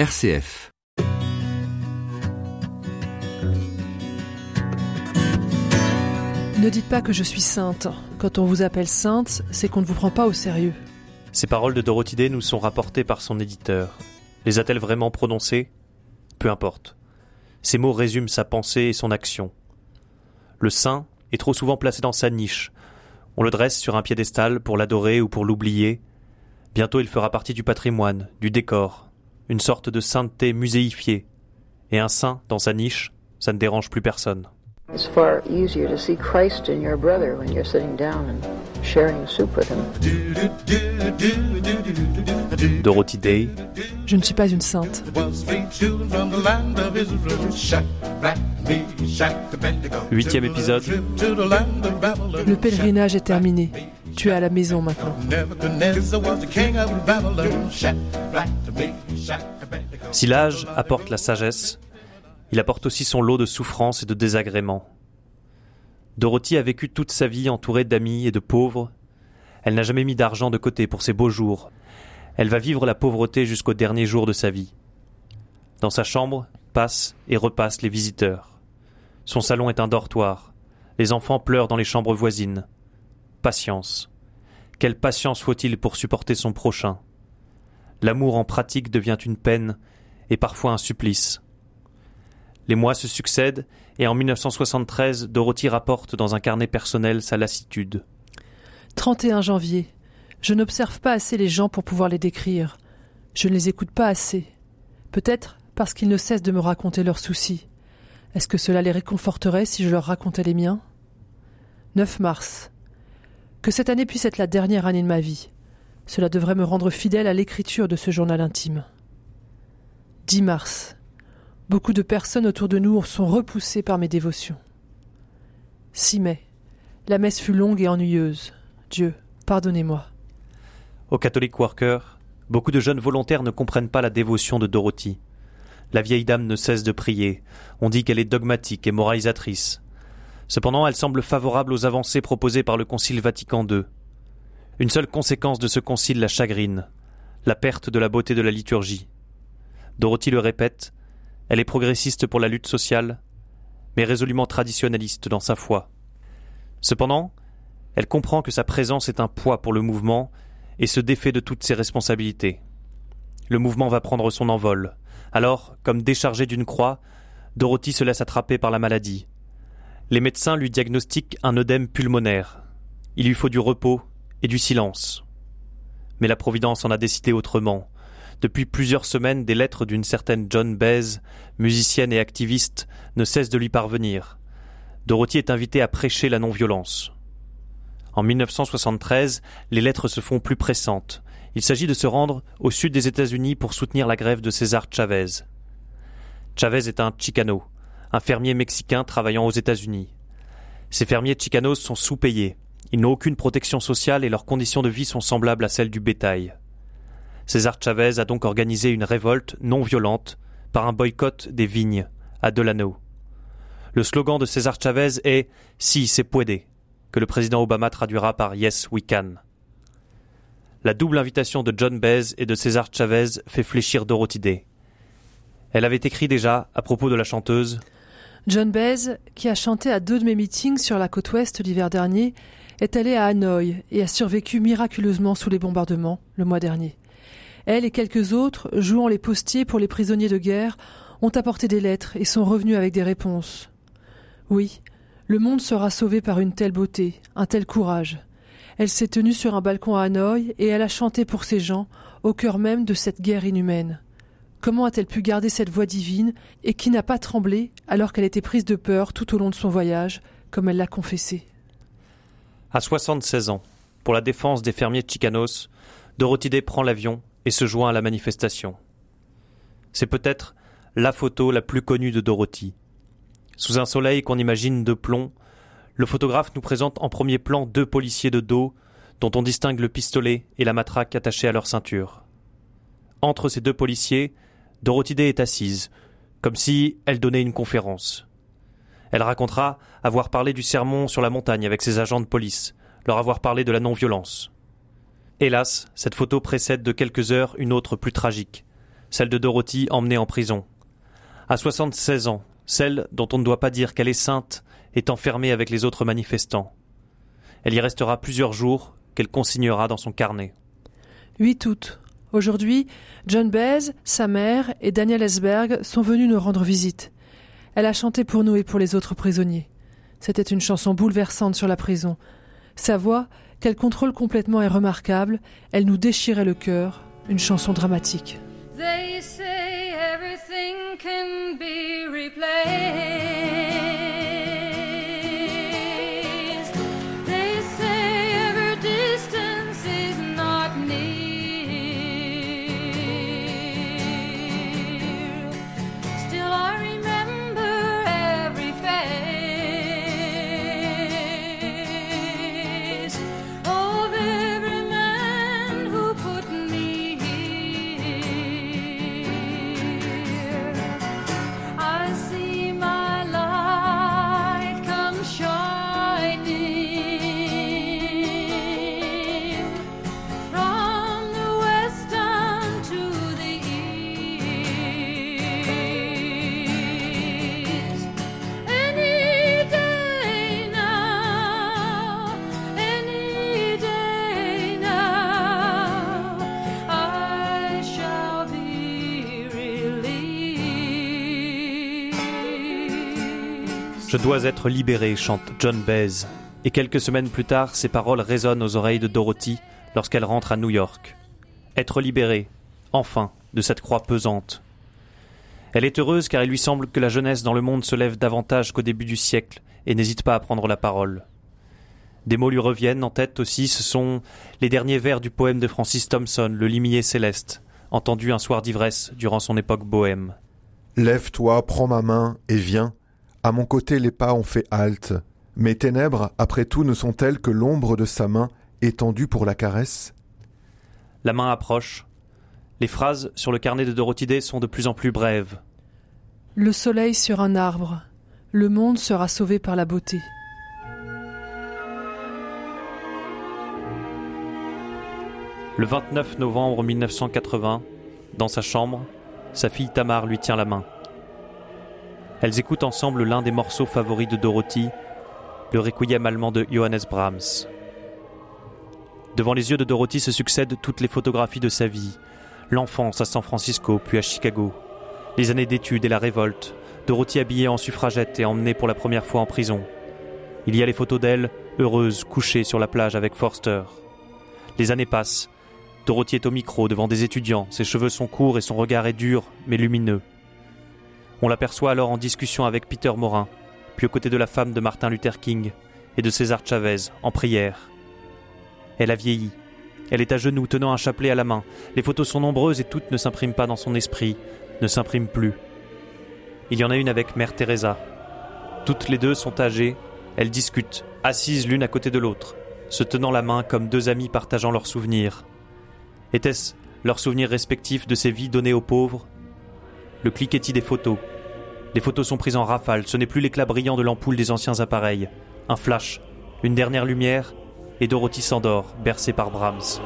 RCF. Ne dites pas que je suis sainte. Quand on vous appelle sainte, c'est qu'on ne vous prend pas au sérieux. Ces paroles de Dorothy Day nous sont rapportées par son éditeur. Les a-t-elle vraiment prononcées? Peu importe. Ces mots résument sa pensée et son action. Le saint est trop souvent placé dans sa niche. On le dresse sur un piédestal pour l'adorer ou pour l'oublier. Bientôt il fera partie du patrimoine, du décor, une sorte de sainteté muséifiée. Et un saint dans sa niche, ça ne dérange plus personne. It's far easier to see Christ in your brother when you're sitting down and sharing soup with him. Dorothy Day, Je ne suis pas une sainte. huitième épisode, Le pèlerinage est terminé. Tu es à la maison maintenant. Si l'âge apporte la sagesse, il apporte aussi son lot de souffrances et de désagréments. Dorothy a vécu toute sa vie entourée d'amis et de pauvres. Elle n'a jamais mis d'argent de côté pour ses beaux jours. Elle va vivre la pauvreté jusqu'au dernier jour de sa vie. Dans sa chambre passent et repassent les visiteurs. Son salon est un dortoir. Les enfants pleurent dans les chambres voisines. Patience. Quelle patience faut-il pour supporter son prochain? L'amour en pratique devient une peine et parfois un supplice. Les mois se succèdent et en 1973, Dorothy rapporte dans un carnet personnel sa lassitude. 31 janvier. Je n'observe pas assez les gens pour pouvoir les décrire. Je ne les écoute pas assez. Peut-être parce qu'ils ne cessent de me raconter leurs soucis. Est-ce que cela les réconforterait si je leur racontais les miens? 9 mars. Que cette année puisse être la dernière année de ma vie. Cela devrait me rendre fidèle à l'écriture de ce journal intime. 10 mars. Beaucoup de personnes autour de nous sont repoussées par mes dévotions. 6 mai. La messe fut longue et ennuyeuse. Dieu, pardonnez-moi. Au Catholic Worker, beaucoup de jeunes volontaires ne comprennent pas la dévotion de Dorothy. La vieille dame ne cesse de prier. On dit qu'elle est dogmatique et moralisatrice. Cependant, elle semble favorable aux avancées proposées par le Concile Vatican II. Une seule conséquence de ce concile la chagrine la perte de la beauté de la liturgie. Dorothy le répète, elle est progressiste pour la lutte sociale, mais résolument traditionnaliste dans sa foi. Cependant, elle comprend que sa présence est un poids pour le mouvement et se défait de toutes ses responsabilités. Le mouvement va prendre son envol. Alors, comme déchargée d'une croix, Dorothy se laisse attraper par la maladie. Les médecins lui diagnostiquent un œdème pulmonaire. Il lui faut du repos et du silence. Mais la Providence en a décidé autrement. Depuis plusieurs semaines, des lettres d'une certaine John Baez, musicienne et activiste, ne cessent de lui parvenir. Dorothy est invitée à prêcher la non-violence. En 1973, les lettres se font plus pressantes. Il s'agit de se rendre au sud des États-Unis pour soutenir la grève de César Chavez. Chavez est un Chicano, un fermier mexicain travaillant aux États-Unis. Ces fermiers chicanos sont sous-payés. Ils n'ont aucune protection sociale et leurs conditions de vie sont semblables à celles du bétail. César Chavez a donc organisé une révolte non violente par un boycott des vignes à Delano. Le slogan de César Chavez est Si c'est puede, que le président Obama traduira par Yes we can. La double invitation de John Baez et de César Chavez fait fléchir Dorothy Day. Elle avait écrit déjà à propos de la chanteuse John Baez, qui a chanté à deux de mes meetings sur la côte ouest l'hiver dernier, est allé à Hanoï et a survécu miraculeusement sous les bombardements le mois dernier. Elle et quelques autres, jouant les postiers pour les prisonniers de guerre, ont apporté des lettres et sont revenus avec des réponses. Oui, le monde sera sauvé par une telle beauté, un tel courage. Elle s'est tenue sur un balcon à Hanoï et elle a chanté pour ces gens, au cœur même de cette guerre inhumaine. Comment a-t-elle pu garder cette voix divine et qui n'a pas tremblé alors qu'elle était prise de peur tout au long de son voyage, comme elle l'a confessé? À 76 ans, pour la défense des fermiers chicanos, Dorothy prend l'avion et se joint à la manifestation. C'est peut-être la photo la plus connue de Dorothy. Sous un soleil qu'on imagine de plomb, le photographe nous présente en premier plan deux policiers de dos dont on distingue le pistolet et la matraque attachés à leur ceinture. Entre ces deux policiers, Dorothy Day est assise, comme si elle donnait une conférence. Elle racontera avoir parlé du sermon sur la montagne avec ses agents de police, leur avoir parlé de la non-violence. Hélas, cette photo précède de quelques heures une autre plus tragique, celle de Dorothy emmenée en prison. À 76 ans, celle dont on ne doit pas dire qu'elle est sainte est enfermée avec les autres manifestants. Elle y restera plusieurs jours, qu'elle consignera dans son carnet. 8 août. Aujourd'hui, John Baez, sa mère et Daniel Esberg sont venus nous rendre visite. Elle a chanté pour nous et pour les autres prisonniers. C'était une chanson bouleversante sur la prison. Sa voix, qu'elle contrôle complètement, est remarquable. Elle nous déchirait le cœur. Une chanson dramatique. Je dois être libéré, chante John Baez. Et quelques semaines plus tard, ces paroles résonnent aux oreilles de Dorothy lorsqu'elle rentre à New York. Être libérée, enfin, de cette croix pesante. Elle est heureuse car il lui semble que la jeunesse dans le monde se lève davantage qu'au début du siècle et n'hésite pas à prendre la parole. Des mots lui reviennent en tête aussi, ce sont les derniers vers du poème de Francis Thompson, Le limier céleste, entendu un soir d'ivresse durant son époque bohème. Lève-toi, prends ma main et viens. À mon côté, les pas ont fait halte. Mes ténèbres, après tout, ne sont-elles que l'ombre de sa main étendue pour la caresse La main approche. Les phrases sur le carnet de Dorothy Day sont de plus en plus brèves. Le soleil sur un arbre. Le monde sera sauvé par la beauté. Le 29 novembre 1980, dans sa chambre, sa fille Tamar lui tient la main. Elles écoutent ensemble l'un des morceaux favoris de Dorothy, le requiem allemand de Johannes Brahms. Devant les yeux de Dorothy se succèdent toutes les photographies de sa vie, l'enfance à San Francisco puis à Chicago, les années d'études et la révolte, Dorothy habillée en suffragette et emmenée pour la première fois en prison. Il y a les photos d'elle, heureuse, couchée sur la plage avec Forster. Les années passent. Dorothy est au micro devant des étudiants, ses cheveux sont courts et son regard est dur mais lumineux. On l'aperçoit alors en discussion avec Peter Morin, puis aux côtés de la femme de Martin Luther King et de César Chavez, en prière. Elle a vieilli. Elle est à genoux, tenant un chapelet à la main. Les photos sont nombreuses et toutes ne s'impriment pas dans son esprit, ne s'impriment plus. Il y en a une avec Mère Teresa. Toutes les deux sont âgées, elles discutent, assises l'une à côté de l'autre, se tenant la main comme deux amies partageant leurs souvenirs. Était-ce leurs souvenirs respectifs de ces vies données aux pauvres Le cliquetis des photos. Les photos sont prises en rafale, ce n'est plus l'éclat brillant de l'ampoule des anciens appareils. Un flash, une dernière lumière, et Dorothy s'endort, bercée par Brahms.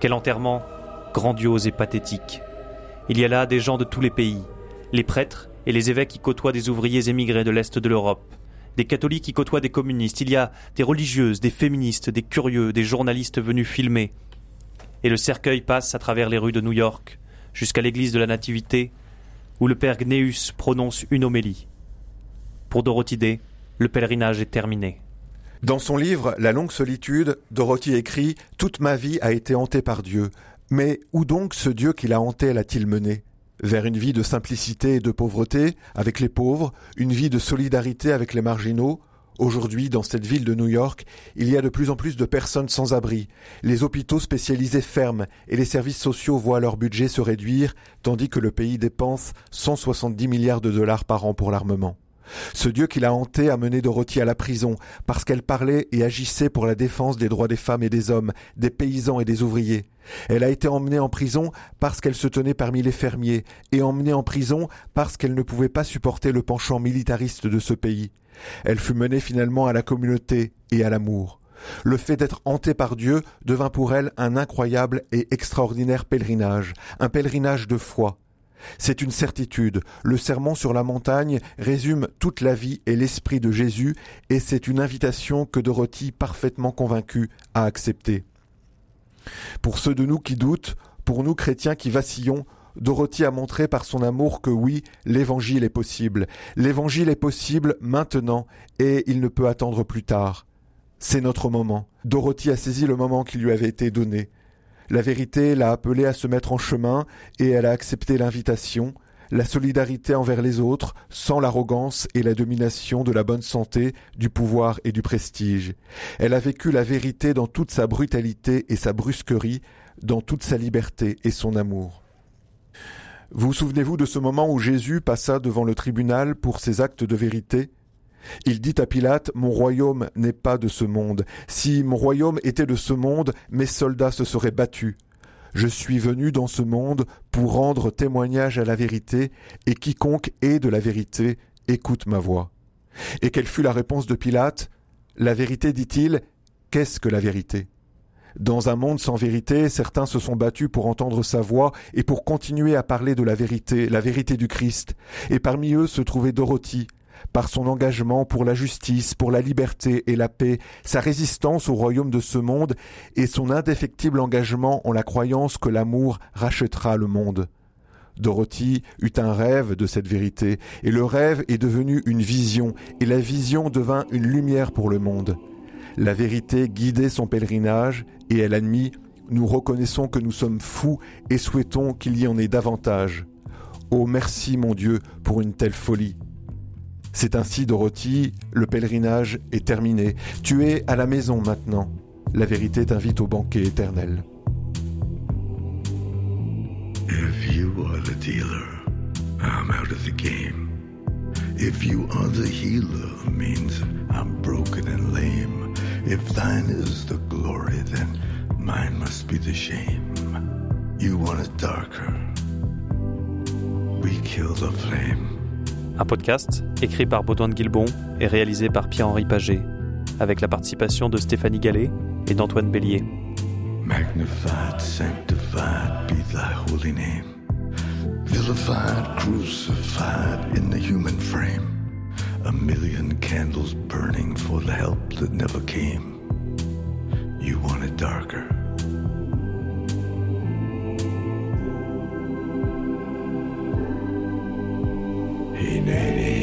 Quel enterrement grandiose et pathétique. Il y a là des gens de tous les pays, les prêtres et les évêques qui côtoient des ouvriers émigrés de l'Est de l'Europe, des catholiques qui côtoient des communistes, il y a des religieuses, des féministes, des curieux, des journalistes venus filmer. Et le cercueil passe à travers les rues de New York, jusqu'à l'église de la Nativité, où le père Gnéus prononce une homélie. Pour Dorothy Day, le pèlerinage est terminé. Dans son livre La longue solitude, Dorothy écrit Toute ma vie a été hantée par Dieu. Mais où donc ce Dieu qui l'a hantée l'a-t-il menée Vers une vie de simplicité et de pauvreté avec les pauvres, une vie de solidarité avec les marginaux. Aujourd'hui, dans cette ville de New York, il y a de plus en plus de personnes sans abri. Les hôpitaux spécialisés ferment et les services sociaux voient leur budget se réduire, tandis que le pays dépense 170 milliards de dollars par an pour l'armement. Ce Dieu qui l'a hanté a mené Dorothy à la prison parce qu'elle parlait et agissait pour la défense des droits des femmes et des hommes, des paysans et des ouvriers. Elle a été emmenée en prison parce qu'elle se tenait parmi les fermiers et emmenée en prison parce qu'elle ne pouvait pas supporter le penchant militariste de ce pays. Elle fut menée finalement à la communauté et à l'amour. Le fait d'être hantée par Dieu devint pour elle un incroyable et extraordinaire pèlerinage, un pèlerinage de foi. C'est une certitude. Le sermon sur la montagne résume toute la vie et l'esprit de Jésus, et c'est une invitation que Dorothy, parfaitement convaincue, a acceptée. Pour ceux de nous qui doutent, pour nous chrétiens qui vacillons, Dorothy a montré par son amour que oui, l'évangile est possible. L'évangile est possible maintenant, et il ne peut attendre plus tard. C'est notre moment. Dorothy a saisi le moment qui lui avait été donné. La vérité l'a appelée à se mettre en chemin et elle a accepté l'invitation, la solidarité envers les autres, sans l'arrogance et la domination de la bonne santé, du pouvoir et du prestige. Elle a vécu la vérité dans toute sa brutalité et sa brusquerie, dans toute sa liberté et son amour. Vous souvenez-vous de ce moment où Jésus passa devant le tribunal pour ses actes de vérité? Il dit à Pilate, Mon royaume n'est pas de ce monde. Si mon royaume était de ce monde, mes soldats se seraient battus. Je suis venu dans ce monde pour rendre témoignage à la vérité, et quiconque est de la vérité écoute ma voix. Et quelle fut la réponse de Pilate La vérité, dit-il, qu'est-ce que la vérité? Dans un monde sans vérité, certains se sont battus pour entendre sa voix et pour continuer à parler de la vérité, la vérité du Christ. Et parmi eux se trouvait Dorothy, par son engagement pour la justice, pour la liberté et la paix, sa résistance au royaume de ce monde et son indéfectible engagement en la croyance que l'amour rachètera le monde. Dorothy eut un rêve de cette vérité, et le rêve est devenu une vision, et la vision devint une lumière pour le monde. La vérité guidait son pèlerinage, et elle admit Nous reconnaissons que nous sommes fous et souhaitons qu'il y en ait davantage. Oh merci mon Dieu pour une telle folie. C'est ainsi, Dorothy, le pèlerinage est terminé. Tu es à la maison maintenant. La vérité t'invite au banquet éternel. If you are the dealer, I'm out of the game. If you are the healer, means I'm broken and lame. If thine is the glory, then mine must be the shame. You want it darker. We kill the flame. Un podcast écrit par Baudouin de Guilbon et réalisé par Pierre-Henri Paget, avec la participation de Stéphanie Gallet et d'Antoine Bélier. Magnified, sanctified be thy holy name. Vilified, crucified in the human frame. A million candles burning for the help that never came. You want it darker. Illuminating.